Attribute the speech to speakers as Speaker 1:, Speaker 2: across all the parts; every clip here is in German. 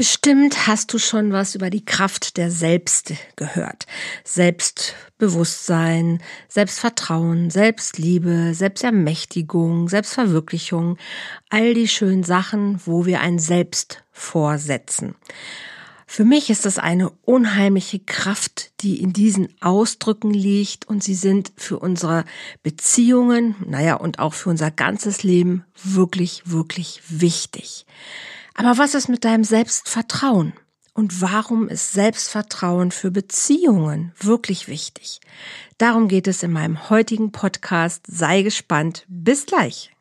Speaker 1: Bestimmt hast du schon was über die Kraft der Selbst gehört. Selbstbewusstsein, Selbstvertrauen, Selbstliebe, Selbstermächtigung, Selbstverwirklichung, all die schönen Sachen, wo wir ein Selbst vorsetzen. Für mich ist das eine unheimliche Kraft, die in diesen Ausdrücken liegt und sie sind für unsere Beziehungen, naja, und auch für unser ganzes Leben wirklich, wirklich wichtig. Aber was ist mit deinem Selbstvertrauen? Und warum ist Selbstvertrauen für Beziehungen wirklich wichtig? Darum geht es in meinem heutigen Podcast. Sei gespannt. Bis gleich.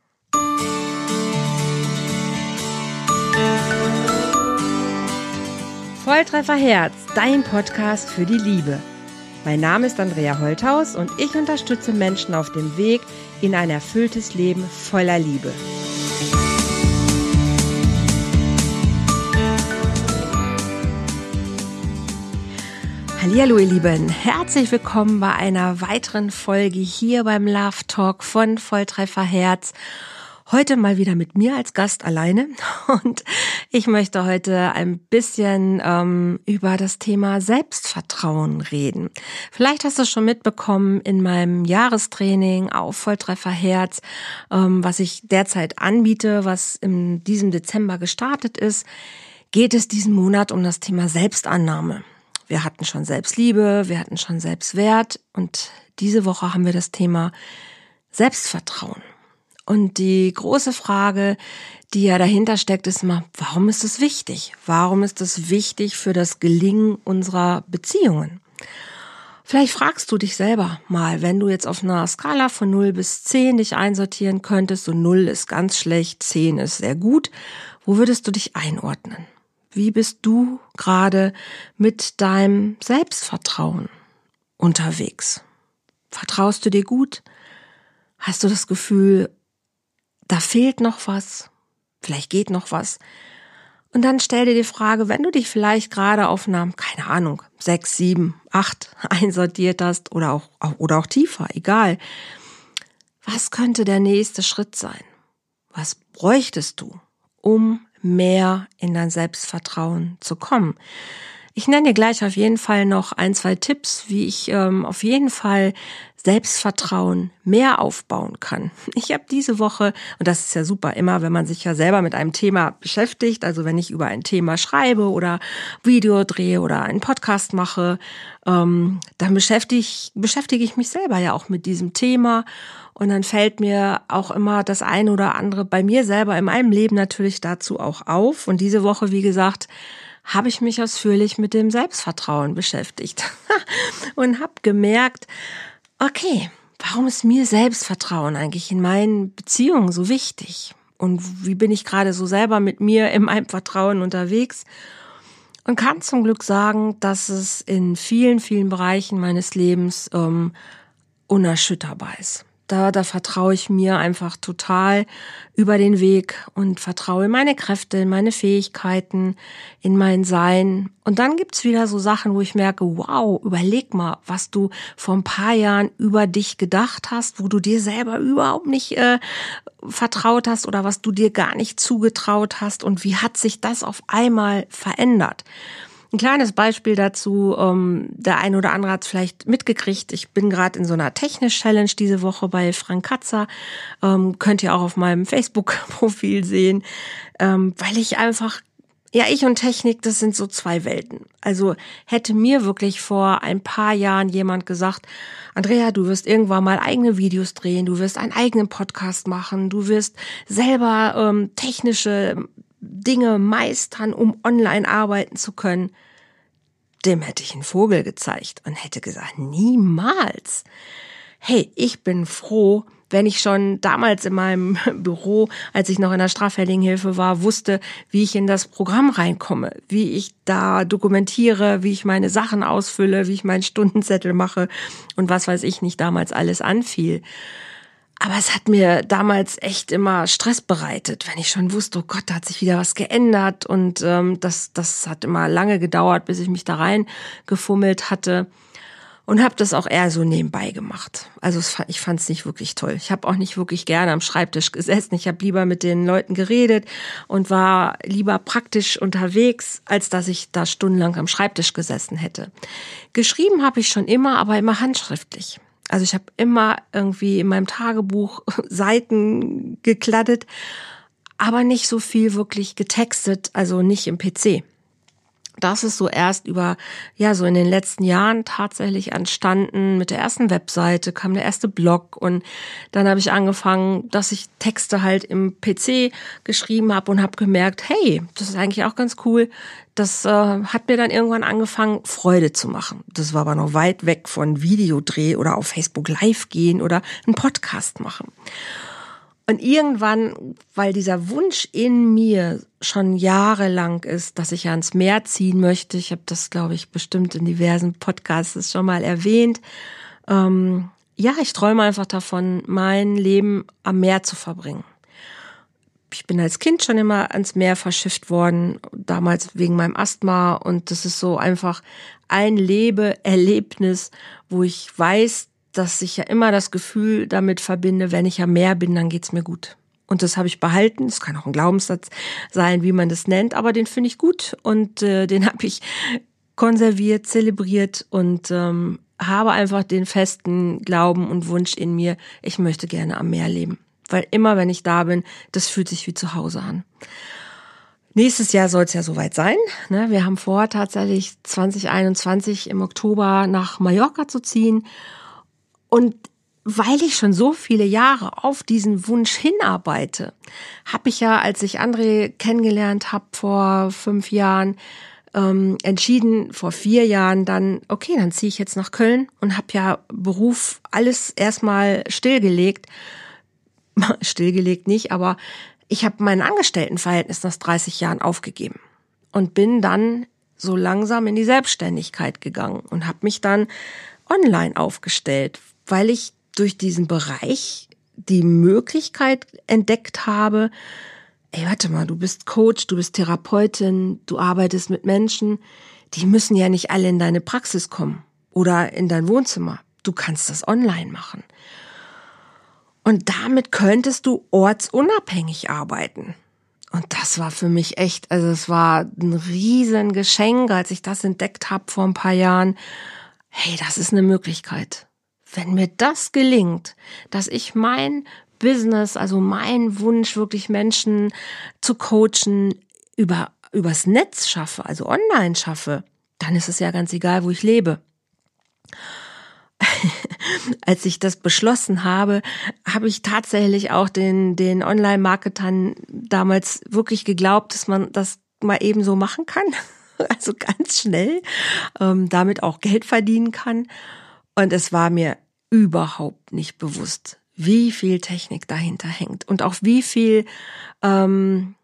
Speaker 1: Volltreffer Herz, dein Podcast für die Liebe. Mein Name ist Andrea Holthaus und ich unterstütze Menschen auf dem Weg in ein erfülltes Leben voller Liebe. Hallo ihr Lieben, herzlich willkommen bei einer weiteren Folge hier beim Love Talk von Volltreffer Herz. Heute mal wieder mit mir als Gast alleine und ich möchte heute ein bisschen ähm, über das Thema Selbstvertrauen reden. Vielleicht hast du es schon mitbekommen in meinem Jahrestraining auf Volltreffer Herz, ähm, was ich derzeit anbiete, was in diesem Dezember gestartet ist, geht es diesen Monat um das Thema Selbstannahme. Wir hatten schon Selbstliebe, wir hatten schon Selbstwert und diese Woche haben wir das Thema Selbstvertrauen. Und die große Frage, die ja dahinter steckt, ist immer, warum ist es wichtig? Warum ist es wichtig für das Gelingen unserer Beziehungen? Vielleicht fragst du dich selber mal, wenn du jetzt auf einer Skala von 0 bis 10 dich einsortieren könntest, so 0 ist ganz schlecht, 10 ist sehr gut, wo würdest du dich einordnen? Wie bist du gerade mit deinem Selbstvertrauen unterwegs? Vertraust du dir gut? Hast du das Gefühl, da fehlt noch was? Vielleicht geht noch was? Und dann stell dir die Frage, wenn du dich vielleicht gerade auf einer, keine Ahnung, sechs, sieben, acht einsortiert hast oder auch, oder auch tiefer, egal. Was könnte der nächste Schritt sein? Was bräuchtest du, um mehr in dein Selbstvertrauen zu kommen. Ich nenne dir gleich auf jeden Fall noch ein, zwei Tipps, wie ich ähm, auf jeden Fall Selbstvertrauen mehr aufbauen kann. Ich habe diese Woche, und das ist ja super immer, wenn man sich ja selber mit einem Thema beschäftigt, also wenn ich über ein Thema schreibe oder Video drehe oder einen Podcast mache, ähm, dann beschäftige ich, beschäftige ich mich selber ja auch mit diesem Thema. Und dann fällt mir auch immer das eine oder andere bei mir selber in meinem Leben natürlich dazu auch auf. Und diese Woche, wie gesagt, habe ich mich ausführlich mit dem Selbstvertrauen beschäftigt und habe gemerkt, okay, warum ist mir Selbstvertrauen eigentlich in meinen Beziehungen so wichtig? Und wie bin ich gerade so selber mit mir in meinem Vertrauen unterwegs? Und kann zum Glück sagen, dass es in vielen, vielen Bereichen meines Lebens ähm, unerschütterbar ist da, da vertraue ich mir einfach total über den Weg und vertraue in meine Kräfte, in meine Fähigkeiten, in mein Sein. Und dann gibt's wieder so Sachen, wo ich merke, wow, überleg mal, was du vor ein paar Jahren über dich gedacht hast, wo du dir selber überhaupt nicht äh, vertraut hast oder was du dir gar nicht zugetraut hast und wie hat sich das auf einmal verändert. Ein kleines Beispiel dazu, ähm, der eine oder andere hat es vielleicht mitgekriegt. Ich bin gerade in so einer Technisch-Challenge diese Woche bei Frank Katzer. Ähm, könnt ihr auch auf meinem Facebook-Profil sehen, ähm, weil ich einfach ja, ich und Technik, das sind so zwei Welten. Also hätte mir wirklich vor ein paar Jahren jemand gesagt, Andrea, du wirst irgendwann mal eigene Videos drehen, du wirst einen eigenen Podcast machen, du wirst selber ähm, technische Dinge meistern, um online arbeiten zu können, dem hätte ich einen Vogel gezeigt und hätte gesagt, niemals. Hey, ich bin froh, wenn ich schon damals in meinem Büro, als ich noch in der Straffälligenhilfe war, wusste, wie ich in das Programm reinkomme, wie ich da dokumentiere, wie ich meine Sachen ausfülle, wie ich meinen Stundenzettel mache und was weiß ich nicht damals alles anfiel. Aber es hat mir damals echt immer Stress bereitet, wenn ich schon wusste, oh Gott, da hat sich wieder was geändert. Und ähm, das, das hat immer lange gedauert, bis ich mich da rein gefummelt hatte. und habe das auch eher so nebenbei gemacht. Also ich fand es nicht wirklich toll. Ich habe auch nicht wirklich gerne am Schreibtisch gesessen. Ich habe lieber mit den Leuten geredet und war lieber praktisch unterwegs, als dass ich da stundenlang am Schreibtisch gesessen hätte. Geschrieben habe ich schon immer, aber immer handschriftlich. Also ich habe immer irgendwie in meinem Tagebuch Seiten gekladdet, aber nicht so viel wirklich getextet, also nicht im PC das ist so erst über, ja, so in den letzten Jahren tatsächlich entstanden. Mit der ersten Webseite kam der erste Blog und dann habe ich angefangen, dass ich Texte halt im PC geschrieben habe und habe gemerkt, hey, das ist eigentlich auch ganz cool. Das äh, hat mir dann irgendwann angefangen, Freude zu machen. Das war aber noch weit weg von Videodreh oder auf Facebook Live gehen oder einen Podcast machen. Und irgendwann, weil dieser Wunsch in mir schon jahrelang ist, dass ich ans Meer ziehen möchte, ich habe das, glaube ich, bestimmt in diversen Podcasts schon mal erwähnt, ähm, ja, ich träume einfach davon, mein Leben am Meer zu verbringen. Ich bin als Kind schon immer ans Meer verschifft worden, damals wegen meinem Asthma und das ist so einfach ein Lebeerlebnis, wo ich weiß, dass ich ja immer das Gefühl damit verbinde, wenn ich am Meer bin, dann geht's mir gut. Und das habe ich behalten. Es kann auch ein Glaubenssatz sein, wie man das nennt, aber den finde ich gut und äh, den habe ich konserviert, zelebriert und ähm, habe einfach den festen Glauben und Wunsch in mir, ich möchte gerne am Meer leben. Weil immer, wenn ich da bin, das fühlt sich wie zu Hause an. Nächstes Jahr soll es ja soweit sein. Ne? Wir haben vor, tatsächlich 2021 im Oktober nach Mallorca zu ziehen und weil ich schon so viele Jahre auf diesen Wunsch hinarbeite, habe ich ja, als ich André kennengelernt habe vor fünf Jahren, ähm, entschieden, vor vier Jahren dann, okay, dann ziehe ich jetzt nach Köln und habe ja Beruf alles erstmal stillgelegt. stillgelegt nicht, aber ich habe mein Angestelltenverhältnis nach 30 Jahren aufgegeben und bin dann so langsam in die Selbstständigkeit gegangen und habe mich dann online aufgestellt, weil ich durch diesen Bereich die Möglichkeit entdeckt habe, ey, warte mal, du bist Coach, du bist Therapeutin, du arbeitest mit Menschen, die müssen ja nicht alle in deine Praxis kommen oder in dein Wohnzimmer. Du kannst das online machen. Und damit könntest du ortsunabhängig arbeiten. Und das war für mich echt, also es war ein riesen Geschenk, als ich das entdeckt habe vor ein paar Jahren. Hey, das ist eine Möglichkeit. Wenn mir das gelingt, dass ich mein Business, also mein Wunsch, wirklich Menschen zu coachen, über, übers Netz schaffe, also online schaffe, dann ist es ja ganz egal, wo ich lebe. Als ich das beschlossen habe, habe ich tatsächlich auch den, den Online-Marketern damals wirklich geglaubt, dass man das mal eben so machen kann. Also ganz schnell, ähm, damit auch Geld verdienen kann. Und es war mir überhaupt nicht bewusst, wie viel Technik dahinter hängt und auch wie viel ähm,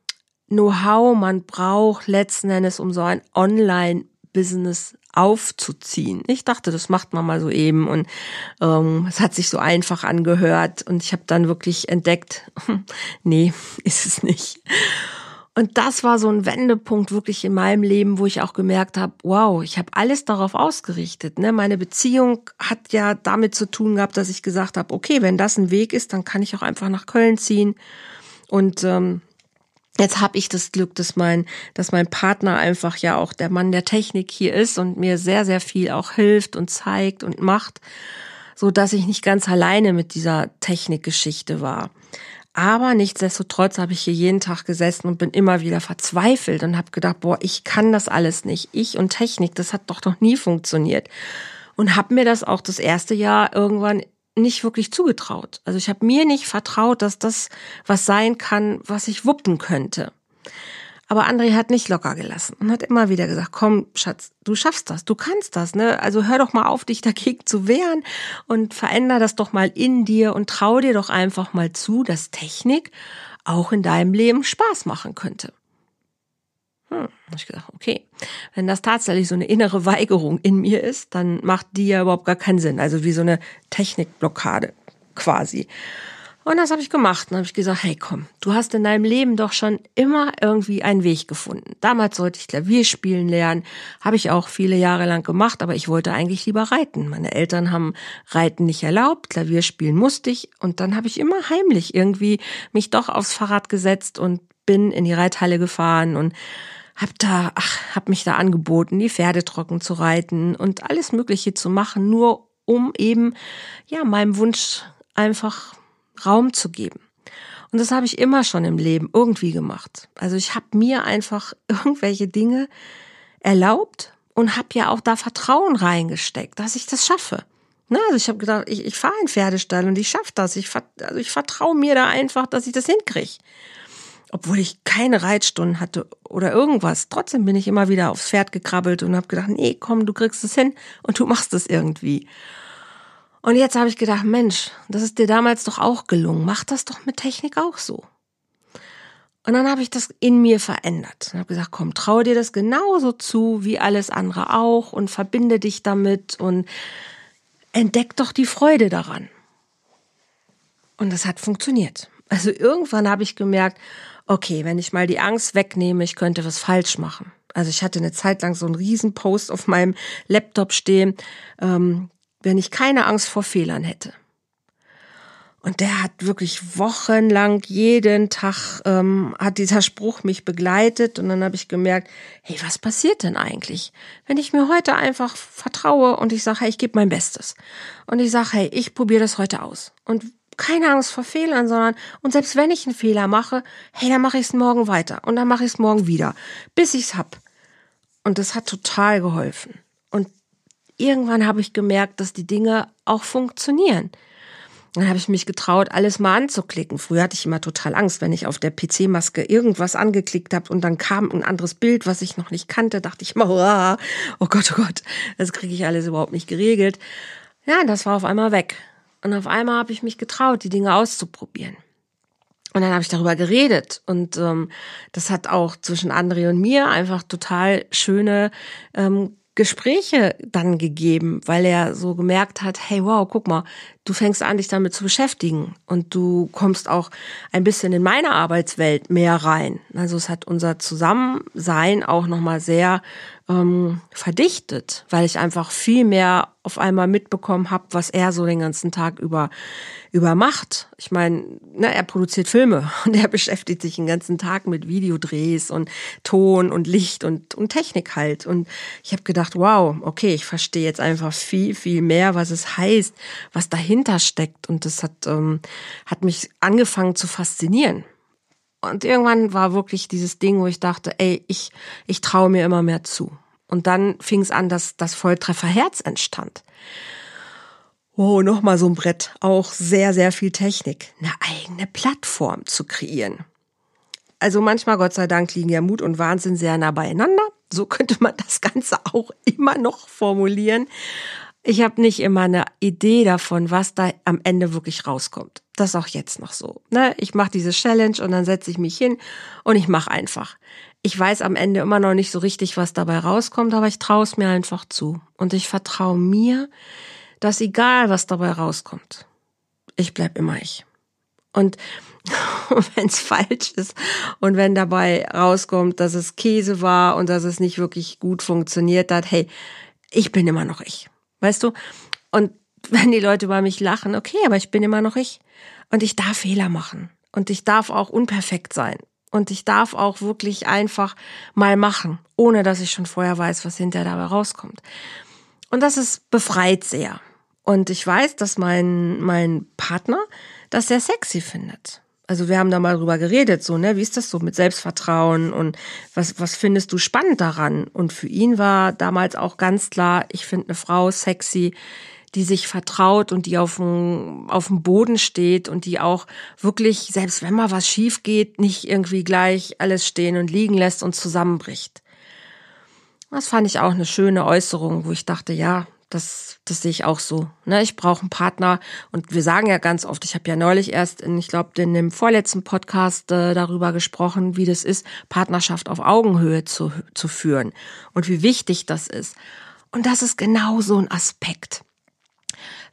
Speaker 1: Know-how man braucht letzten Endes, um so ein Online-Business aufzuziehen. Ich dachte, das macht man mal so eben und ähm, es hat sich so einfach angehört und ich habe dann wirklich entdeckt, nee, ist es nicht. Und das war so ein Wendepunkt wirklich in meinem Leben, wo ich auch gemerkt habe, wow, ich habe alles darauf ausgerichtet. Ne? Meine Beziehung hat ja damit zu tun gehabt, dass ich gesagt habe, okay, wenn das ein Weg ist, dann kann ich auch einfach nach Köln ziehen. Und ähm, jetzt habe ich das Glück, dass mein, dass mein Partner einfach ja auch der Mann der Technik hier ist und mir sehr, sehr viel auch hilft und zeigt und macht, so dass ich nicht ganz alleine mit dieser Technikgeschichte war. Aber nichtsdestotrotz habe ich hier jeden Tag gesessen und bin immer wieder verzweifelt und habe gedacht, boah, ich kann das alles nicht. Ich und Technik, das hat doch noch nie funktioniert. Und habe mir das auch das erste Jahr irgendwann nicht wirklich zugetraut. Also ich habe mir nicht vertraut, dass das was sein kann, was ich wuppen könnte. Aber André hat nicht locker gelassen und hat immer wieder gesagt, komm, Schatz, du schaffst das, du kannst das, ne? Also hör doch mal auf, dich dagegen zu wehren und veränder das doch mal in dir und trau dir doch einfach mal zu, dass Technik auch in deinem Leben Spaß machen könnte. Hm, hab ich gedacht, okay, wenn das tatsächlich so eine innere Weigerung in mir ist, dann macht die ja überhaupt gar keinen Sinn. Also wie so eine Technikblockade quasi. Und das habe ich gemacht. Und habe ich gesagt, hey komm, du hast in deinem Leben doch schon immer irgendwie einen Weg gefunden. Damals sollte ich Klavier spielen lernen. Habe ich auch viele Jahre lang gemacht, aber ich wollte eigentlich lieber reiten. Meine Eltern haben Reiten nicht erlaubt, Klavier spielen musste ich. Und dann habe ich immer heimlich irgendwie mich doch aufs Fahrrad gesetzt und bin in die Reithalle gefahren und hab da, ach, hab mich da angeboten, die Pferde trocken zu reiten und alles Mögliche zu machen, nur um eben, ja, meinem Wunsch einfach Raum zu geben. Und das habe ich immer schon im Leben irgendwie gemacht. Also ich habe mir einfach irgendwelche Dinge erlaubt und habe ja auch da Vertrauen reingesteckt, dass ich das schaffe. Na, also ich habe gedacht, ich, ich fahre einen Pferdestall und ich schaffe das. Ich, also ich vertraue mir da einfach, dass ich das hinkriege. Obwohl ich keine Reitstunden hatte oder irgendwas. Trotzdem bin ich immer wieder aufs Pferd gekrabbelt und habe gedacht, nee, komm, du kriegst es hin und du machst es irgendwie. Und jetzt habe ich gedacht, Mensch, das ist dir damals doch auch gelungen. Mach das doch mit Technik auch so. Und dann habe ich das in mir verändert und habe gesagt, komm, traue dir das genauso zu wie alles andere auch und verbinde dich damit und entdeck doch die Freude daran. Und das hat funktioniert. Also irgendwann habe ich gemerkt, okay, wenn ich mal die Angst wegnehme, ich könnte was falsch machen. Also ich hatte eine Zeit lang so einen riesen Post auf meinem Laptop stehen, ähm, wenn ich keine Angst vor Fehlern hätte. Und der hat wirklich wochenlang jeden Tag ähm, hat dieser Spruch mich begleitet und dann habe ich gemerkt, hey, was passiert denn eigentlich, wenn ich mir heute einfach vertraue und ich sage, hey, ich gebe mein Bestes und ich sage, hey, ich probiere das heute aus und keine Angst vor Fehlern, sondern und selbst wenn ich einen Fehler mache, hey, dann mache ich es morgen weiter und dann mache ich es morgen wieder, bis ich es hab. Und das hat total geholfen. Irgendwann habe ich gemerkt, dass die Dinge auch funktionieren. Dann habe ich mich getraut, alles mal anzuklicken. Früher hatte ich immer total Angst, wenn ich auf der PC-Maske irgendwas angeklickt habe und dann kam ein anderes Bild, was ich noch nicht kannte, dachte ich immer, oh Gott, oh Gott, das kriege ich alles überhaupt nicht geregelt. Ja, das war auf einmal weg. Und auf einmal habe ich mich getraut, die Dinge auszuprobieren. Und dann habe ich darüber geredet und ähm, das hat auch zwischen André und mir einfach total schöne ähm, Gespräche dann gegeben, weil er so gemerkt hat, hey wow, guck mal, du fängst an, dich damit zu beschäftigen und du kommst auch ein bisschen in meine Arbeitswelt mehr rein. Also es hat unser Zusammensein auch nochmal sehr ähm, verdichtet, weil ich einfach viel mehr auf einmal mitbekommen habe, was er so den ganzen Tag über über macht. Ich meine, ne, er produziert Filme und er beschäftigt sich den ganzen Tag mit Videodrehs und Ton und Licht und und Technik halt. Und ich habe gedacht, wow, okay, ich verstehe jetzt einfach viel viel mehr, was es heißt, was dahinter steckt. Und das hat ähm, hat mich angefangen zu faszinieren. Und irgendwann war wirklich dieses Ding, wo ich dachte, ey, ich, ich traue mir immer mehr zu. Und dann fing es an, dass das Volltrefferherz entstand. Oh, nochmal so ein Brett. Auch sehr, sehr viel Technik. Eine eigene Plattform zu kreieren. Also manchmal, Gott sei Dank, liegen ja Mut und Wahnsinn sehr nah beieinander. So könnte man das Ganze auch immer noch formulieren. Ich habe nicht immer eine Idee davon, was da am Ende wirklich rauskommt. Das ist auch jetzt noch so. Ne? Ich mache diese Challenge und dann setze ich mich hin und ich mache einfach. Ich weiß am Ende immer noch nicht so richtig, was dabei rauskommt, aber ich traue es mir einfach zu. Und ich vertraue mir, dass egal, was dabei rauskommt, ich bleib immer ich. Und wenn es falsch ist und wenn dabei rauskommt, dass es Käse war und dass es nicht wirklich gut funktioniert hat, hey, ich bin immer noch ich. Weißt du? Und wenn die Leute über mich lachen, okay, aber ich bin immer noch ich. Und ich darf Fehler machen. Und ich darf auch unperfekt sein. Und ich darf auch wirklich einfach mal machen, ohne dass ich schon vorher weiß, was hinterher dabei rauskommt. Und das ist befreit sehr. Und ich weiß, dass mein, mein Partner das sehr sexy findet. Also wir haben da mal drüber geredet, so, ne, wie ist das so mit Selbstvertrauen und was, was findest du spannend daran? Und für ihn war damals auch ganz klar, ich finde eine Frau sexy, die sich vertraut und die auf dem, auf dem Boden steht und die auch wirklich, selbst wenn mal was schief geht, nicht irgendwie gleich alles stehen und liegen lässt und zusammenbricht. Das fand ich auch eine schöne Äußerung, wo ich dachte, ja, das, das sehe ich auch so. Ne, ich brauche einen Partner und wir sagen ja ganz oft, ich habe ja neulich erst, in, ich glaube, in dem vorletzten Podcast äh, darüber gesprochen, wie das ist, Partnerschaft auf Augenhöhe zu, zu führen und wie wichtig das ist. Und das ist genau so ein Aspekt.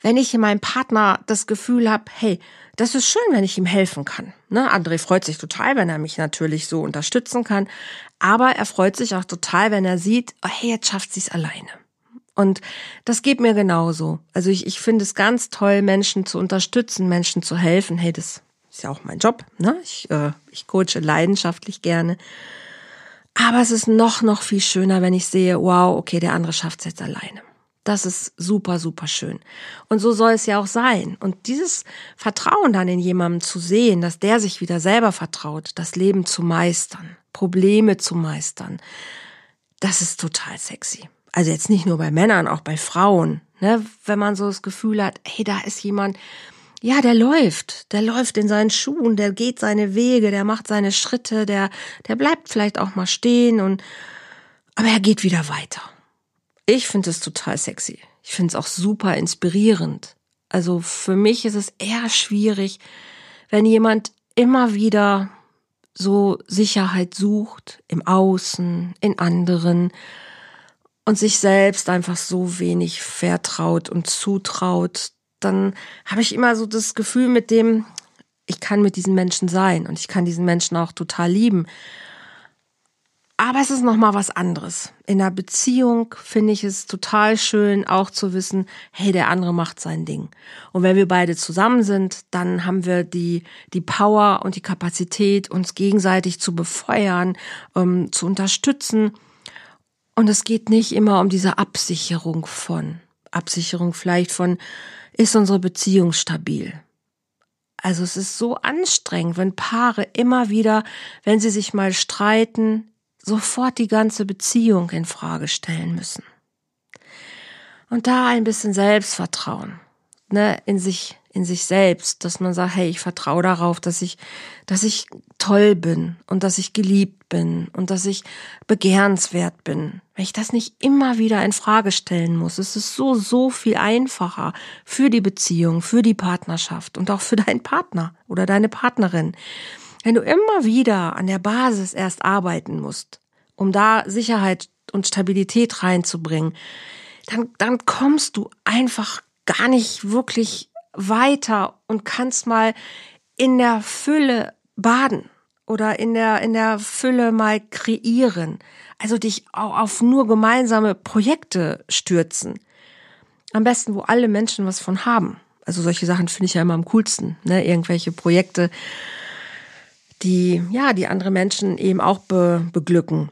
Speaker 1: wenn ich in meinem Partner das Gefühl habe, hey, das ist schön, wenn ich ihm helfen kann. Ne? André freut sich total, wenn er mich natürlich so unterstützen kann. Aber er freut sich auch total, wenn er sieht, oh, hey, jetzt schafft sie es alleine. Und das geht mir genauso. Also ich, ich finde es ganz toll, Menschen zu unterstützen, Menschen zu helfen. Hey, das ist ja auch mein Job. Ne? Ich, äh, ich coache leidenschaftlich gerne. Aber es ist noch, noch viel schöner, wenn ich sehe, wow, okay, der andere schafft es jetzt alleine. Das ist super, super schön. Und so soll es ja auch sein. Und dieses Vertrauen dann in jemandem zu sehen, dass der sich wieder selber vertraut, das Leben zu meistern, Probleme zu meistern, das ist total sexy. Also jetzt nicht nur bei Männern, auch bei Frauen. Ne? Wenn man so das Gefühl hat, hey, da ist jemand, ja, der läuft, der läuft in seinen Schuhen, der geht seine Wege, der macht seine Schritte, der, der bleibt vielleicht auch mal stehen und, aber er geht wieder weiter. Ich finde es total sexy. Ich finde es auch super inspirierend. Also für mich ist es eher schwierig, wenn jemand immer wieder so Sicherheit sucht im Außen, in anderen und sich selbst einfach so wenig vertraut und zutraut, dann habe ich immer so das Gefühl mit dem, ich kann mit diesen Menschen sein und ich kann diesen Menschen auch total lieben. Aber es ist noch mal was anderes. In einer Beziehung finde ich es total schön, auch zu wissen, hey, der andere macht sein Ding. Und wenn wir beide zusammen sind, dann haben wir die die Power und die Kapazität, uns gegenseitig zu befeuern, ähm, zu unterstützen. Und es geht nicht immer um diese Absicherung von Absicherung vielleicht von ist unsere Beziehung stabil. Also es ist so anstrengend, wenn Paare immer wieder, wenn sie sich mal streiten, sofort die ganze Beziehung in Frage stellen müssen. Und da ein bisschen Selbstvertrauen, ne, in sich, in sich selbst, dass man sagt, hey, ich vertraue darauf, dass ich, dass ich toll bin und dass ich geliebt bin und dass ich begehrenswert bin. Wenn ich das nicht immer wieder in Frage stellen muss, ist es so, so viel einfacher für die Beziehung, für die Partnerschaft und auch für deinen Partner oder deine Partnerin. Wenn du immer wieder an der Basis erst arbeiten musst, um da Sicherheit und Stabilität reinzubringen, dann, dann kommst du einfach gar nicht wirklich weiter und kannst mal in der Fülle baden oder in der, in der Fülle mal kreieren. Also dich auch auf nur gemeinsame Projekte stürzen. Am besten, wo alle Menschen was von haben. Also solche Sachen finde ich ja immer am coolsten, ne? Irgendwelche Projekte, die, ja, die andere Menschen eben auch be beglücken.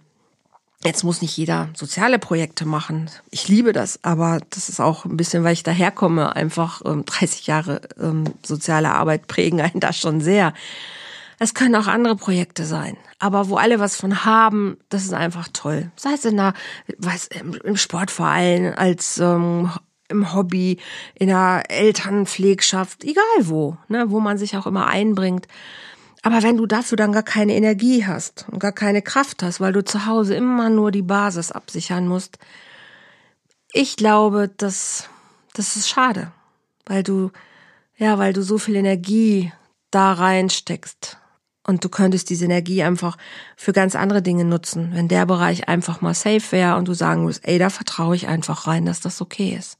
Speaker 1: Jetzt muss nicht jeder soziale Projekte machen. Ich liebe das, aber das ist auch ein bisschen, weil ich daherkomme. Einfach ähm, 30 Jahre ähm, soziale Arbeit prägen einen da schon sehr. Es können auch andere Projekte sein, aber wo alle was von haben, das ist einfach toll. Sei es in einer, was im Sportverein, als ähm, im Hobby, in der Elternpflegschaft, egal wo, ne, wo man sich auch immer einbringt. Aber wenn du dafür dann gar keine Energie hast und gar keine Kraft hast, weil du zu Hause immer nur die Basis absichern musst, ich glaube, das, das ist schade, weil du, ja, weil du so viel Energie da reinsteckst. Und du könntest diese Energie einfach für ganz andere Dinge nutzen, wenn der Bereich einfach mal safe wäre und du sagen musst, ey, da vertraue ich einfach rein, dass das okay ist.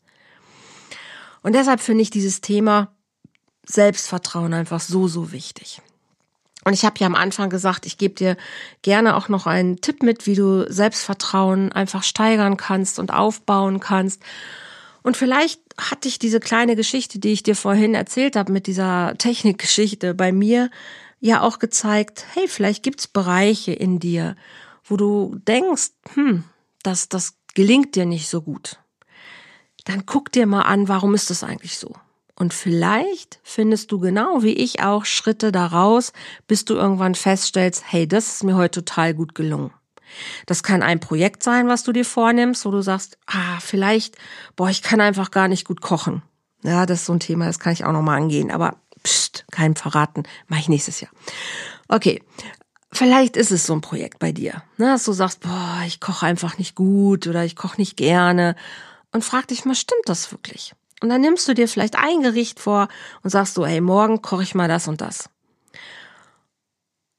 Speaker 1: Und deshalb finde ich dieses Thema Selbstvertrauen einfach so, so wichtig. Und ich habe ja am Anfang gesagt, ich gebe dir gerne auch noch einen Tipp mit, wie du Selbstvertrauen einfach steigern kannst und aufbauen kannst. Und vielleicht hat dich diese kleine Geschichte, die ich dir vorhin erzählt habe mit dieser Technikgeschichte bei mir, ja auch gezeigt, hey, vielleicht gibt's Bereiche in dir, wo du denkst, hm, das, das gelingt dir nicht so gut. Dann guck dir mal an, warum ist das eigentlich so? Und vielleicht findest du genau wie ich auch Schritte daraus, bis du irgendwann feststellst, hey, das ist mir heute total gut gelungen. Das kann ein Projekt sein, was du dir vornimmst, wo du sagst, ah, vielleicht, boah, ich kann einfach gar nicht gut kochen. Ja, das ist so ein Thema, das kann ich auch nochmal angehen, aber pst, keinem verraten, mache ich nächstes Jahr. Okay, vielleicht ist es so ein Projekt bei dir, ne, dass du sagst, boah, ich koche einfach nicht gut oder ich koche nicht gerne und frag dich mal, stimmt das wirklich? Und dann nimmst du dir vielleicht ein Gericht vor und sagst so, hey, morgen koche ich mal das und das.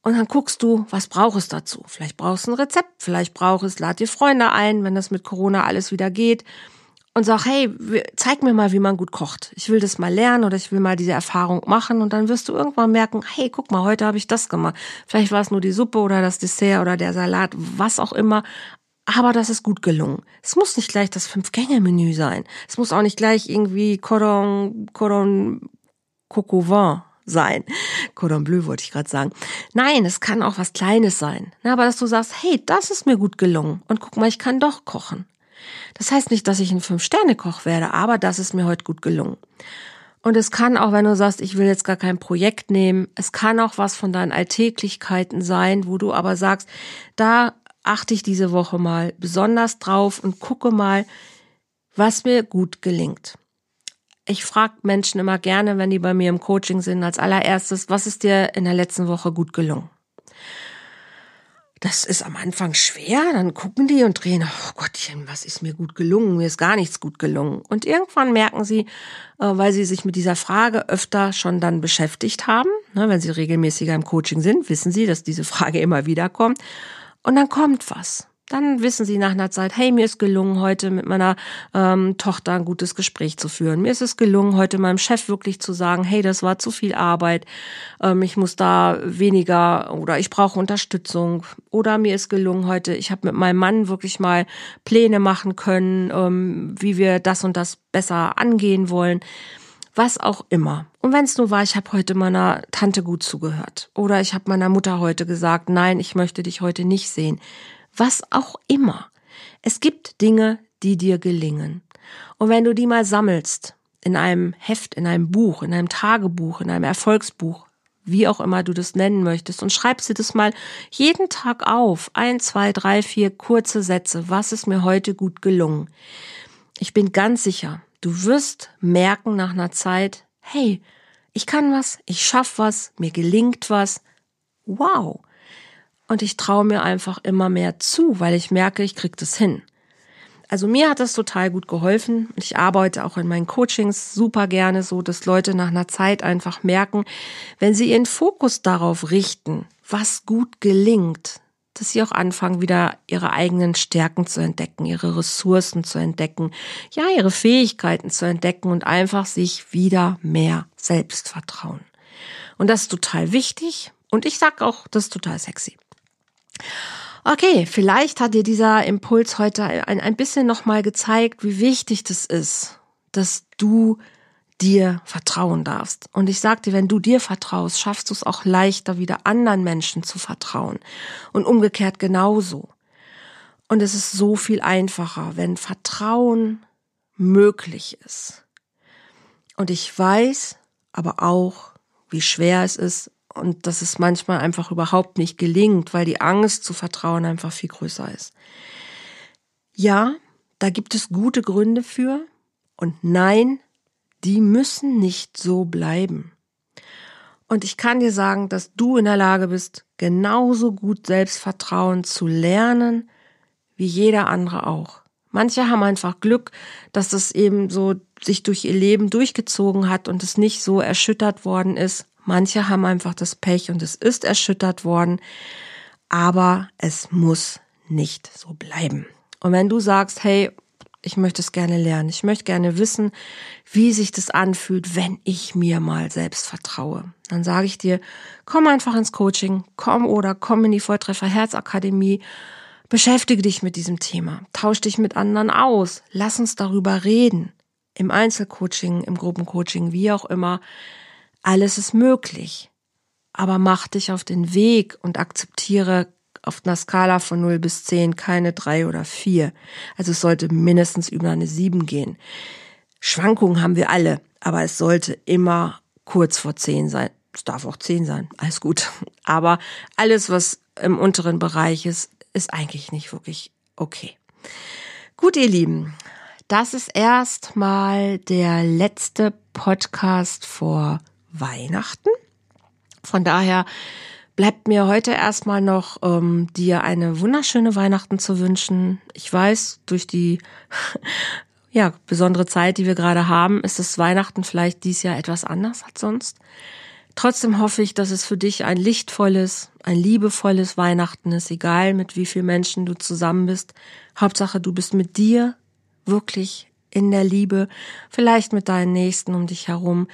Speaker 1: Und dann guckst du, was brauchst du dazu? Vielleicht brauchst du ein Rezept, vielleicht brauchst du, lad dir Freunde ein, wenn das mit Corona alles wieder geht. und sag, hey, zeig mir mal, wie man gut kocht. Ich will das mal lernen oder ich will mal diese Erfahrung machen und dann wirst du irgendwann merken, hey, guck mal, heute habe ich das gemacht. Vielleicht war es nur die Suppe oder das Dessert oder der Salat, was auch immer, aber das ist gut gelungen. Es muss nicht gleich das Fünf-Gänge-Menü sein. Es muss auch nicht gleich irgendwie Cordon, Cordon Coco Vin sein. Cordon Bleu wollte ich gerade sagen. Nein, es kann auch was Kleines sein. Aber dass du sagst, hey, das ist mir gut gelungen und guck mal, ich kann doch kochen. Das heißt nicht, dass ich ein Fünf-Sterne-Koch werde, aber das ist mir heute gut gelungen. Und es kann auch, wenn du sagst, ich will jetzt gar kein Projekt nehmen, es kann auch was von deinen Alltäglichkeiten sein, wo du aber sagst, da achte ich diese Woche mal besonders drauf und gucke mal, was mir gut gelingt. Ich frage Menschen immer gerne, wenn die bei mir im Coaching sind, als allererstes, was ist dir in der letzten Woche gut gelungen? Das ist am Anfang schwer, dann gucken die und drehen, oh Gottchen, was ist mir gut gelungen? Mir ist gar nichts gut gelungen. Und irgendwann merken sie, äh, weil sie sich mit dieser Frage öfter schon dann beschäftigt haben, ne, wenn sie regelmäßiger im Coaching sind, wissen sie, dass diese Frage immer wieder kommt. Und dann kommt was dann wissen sie nach einer Zeit, hey, mir ist gelungen, heute mit meiner ähm, Tochter ein gutes Gespräch zu führen. Mir ist es gelungen, heute meinem Chef wirklich zu sagen, hey, das war zu viel Arbeit, ähm, ich muss da weniger oder ich brauche Unterstützung. Oder mir ist gelungen heute, ich habe mit meinem Mann wirklich mal Pläne machen können, ähm, wie wir das und das besser angehen wollen was auch immer. Und wenn es nur war, ich habe heute meiner Tante gut zugehört oder ich habe meiner Mutter heute gesagt, nein, ich möchte dich heute nicht sehen was auch immer. Es gibt Dinge, die dir gelingen. Und wenn du die mal sammelst, in einem Heft, in einem Buch, in einem Tagebuch, in einem Erfolgsbuch, wie auch immer du das nennen möchtest, und schreibst dir das mal jeden Tag auf, ein, zwei, drei, vier kurze Sätze, was ist mir heute gut gelungen. Ich bin ganz sicher, du wirst merken nach einer Zeit, hey, ich kann was, ich schaff was, mir gelingt was. Wow, und ich traue mir einfach immer mehr zu, weil ich merke, ich krieg das hin. Also mir hat das total gut geholfen. Ich arbeite auch in meinen Coachings super gerne so, dass Leute nach einer Zeit einfach merken, wenn sie ihren Fokus darauf richten, was gut gelingt, dass sie auch anfangen, wieder ihre eigenen Stärken zu entdecken, ihre Ressourcen zu entdecken, ja, ihre Fähigkeiten zu entdecken und einfach sich wieder mehr selbst vertrauen. Und das ist total wichtig. Und ich sag auch, das ist total sexy. Okay, vielleicht hat dir dieser Impuls heute ein, ein bisschen nochmal gezeigt, wie wichtig das ist, dass du dir vertrauen darfst. Und ich sagte, wenn du dir vertraust, schaffst du es auch leichter, wieder anderen Menschen zu vertrauen. Und umgekehrt genauso. Und es ist so viel einfacher, wenn Vertrauen möglich ist. Und ich weiß aber auch, wie schwer es ist, und dass es manchmal einfach überhaupt nicht gelingt, weil die Angst zu vertrauen einfach viel größer ist. Ja, da gibt es gute Gründe für und nein, die müssen nicht so bleiben. Und ich kann dir sagen, dass du in der Lage bist, genauso gut Selbstvertrauen zu lernen, wie jeder andere auch. Manche haben einfach Glück, dass das eben so sich durch ihr Leben durchgezogen hat und es nicht so erschüttert worden ist, Manche haben einfach das Pech und es ist erschüttert worden, aber es muss nicht so bleiben. Und wenn du sagst, hey, ich möchte es gerne lernen, ich möchte gerne wissen, wie sich das anfühlt, wenn ich mir mal selbst vertraue, dann sage ich dir, komm einfach ins Coaching, komm oder komm in die Volltreffer Herzakademie, beschäftige dich mit diesem Thema, tausch dich mit anderen aus, lass uns darüber reden. Im Einzelcoaching, im Gruppencoaching, wie auch immer. Alles ist möglich. Aber mach dich auf den Weg und akzeptiere auf einer Skala von 0 bis 10 keine 3 oder 4. Also es sollte mindestens über eine 7 gehen. Schwankungen haben wir alle, aber es sollte immer kurz vor 10 sein. Es darf auch 10 sein, alles gut. Aber alles, was im unteren Bereich ist, ist eigentlich nicht wirklich okay. Gut, ihr Lieben, das ist erstmal der letzte Podcast vor Weihnachten. Von daher bleibt mir heute erstmal noch ähm, dir eine wunderschöne Weihnachten zu wünschen. Ich weiß, durch die ja, besondere Zeit, die wir gerade haben, ist das Weihnachten vielleicht dies Jahr etwas anders als sonst. Trotzdem hoffe ich, dass es für dich ein lichtvolles, ein liebevolles Weihnachten ist, egal mit wie vielen Menschen du zusammen bist. Hauptsache, du bist mit dir wirklich in der Liebe, vielleicht mit deinen Nächsten um dich herum.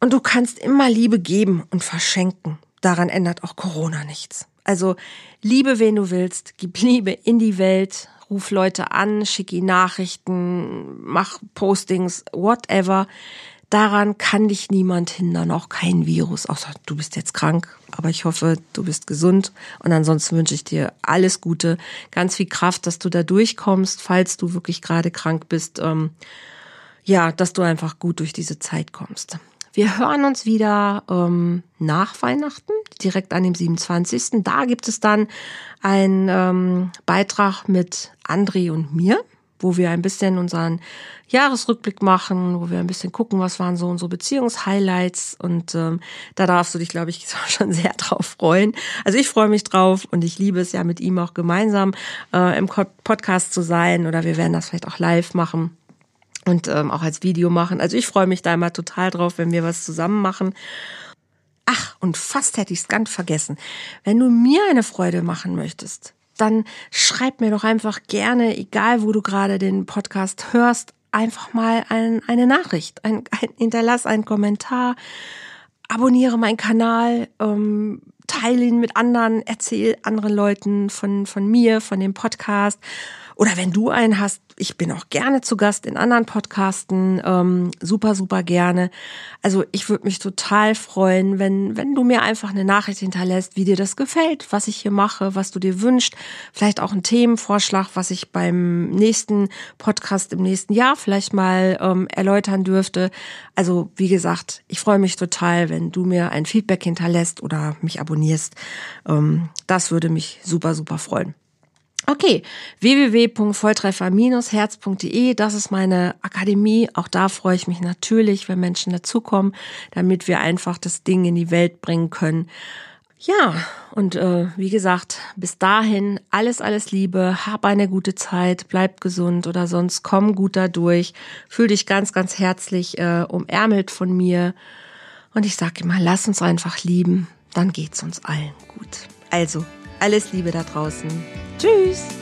Speaker 1: Und du kannst immer Liebe geben und verschenken. Daran ändert auch Corona nichts. Also liebe, wen du willst, gib Liebe in die Welt, ruf Leute an, schick ihnen Nachrichten, mach Postings, whatever. Daran kann dich niemand hindern, auch kein Virus, außer du bist jetzt krank. Aber ich hoffe, du bist gesund. Und ansonsten wünsche ich dir alles Gute, ganz viel Kraft, dass du da durchkommst, falls du wirklich gerade krank bist. Ähm, ja, dass du einfach gut durch diese Zeit kommst. Wir hören uns wieder ähm, nach Weihnachten, direkt an dem 27. Da gibt es dann einen ähm, Beitrag mit André und mir, wo wir ein bisschen unseren Jahresrückblick machen, wo wir ein bisschen gucken, was waren so unsere Beziehungshighlights. Und ähm, da darfst du dich, glaube ich, schon sehr drauf freuen. Also ich freue mich drauf und ich liebe es ja mit ihm auch gemeinsam äh, im Podcast zu sein oder wir werden das vielleicht auch live machen und ähm, auch als Video machen. Also ich freue mich da immer total drauf, wenn wir was zusammen machen. Ach, und fast hätte ich es ganz vergessen. Wenn du mir eine Freude machen möchtest, dann schreib mir doch einfach gerne, egal wo du gerade den Podcast hörst, einfach mal ein, eine Nachricht. Ein, ein, hinterlass einen Kommentar, abonniere meinen Kanal, ähm, teile ihn mit anderen, erzähl anderen Leuten von, von mir, von dem Podcast. Oder wenn du einen hast, ich bin auch gerne zu Gast in anderen Podcasten, ähm, super, super gerne. Also ich würde mich total freuen, wenn, wenn du mir einfach eine Nachricht hinterlässt, wie dir das gefällt, was ich hier mache, was du dir wünschst. Vielleicht auch ein Themenvorschlag, was ich beim nächsten Podcast im nächsten Jahr vielleicht mal ähm, erläutern dürfte. Also wie gesagt, ich freue mich total, wenn du mir ein Feedback hinterlässt oder mich abonnierst. Ähm, das würde mich super, super freuen. Okay, www.volltreffer-herz.de, das ist meine Akademie. Auch da freue ich mich natürlich, wenn Menschen dazukommen, damit wir einfach das Ding in die Welt bringen können. Ja, und äh, wie gesagt, bis dahin alles, alles Liebe, hab eine gute Zeit, bleib gesund oder sonst komm gut dadurch, fühl dich ganz, ganz herzlich äh, umärmelt von mir. Und ich sage immer, lass uns einfach lieben, dann geht's uns allen gut. Also, alles Liebe da draußen. Tschüss!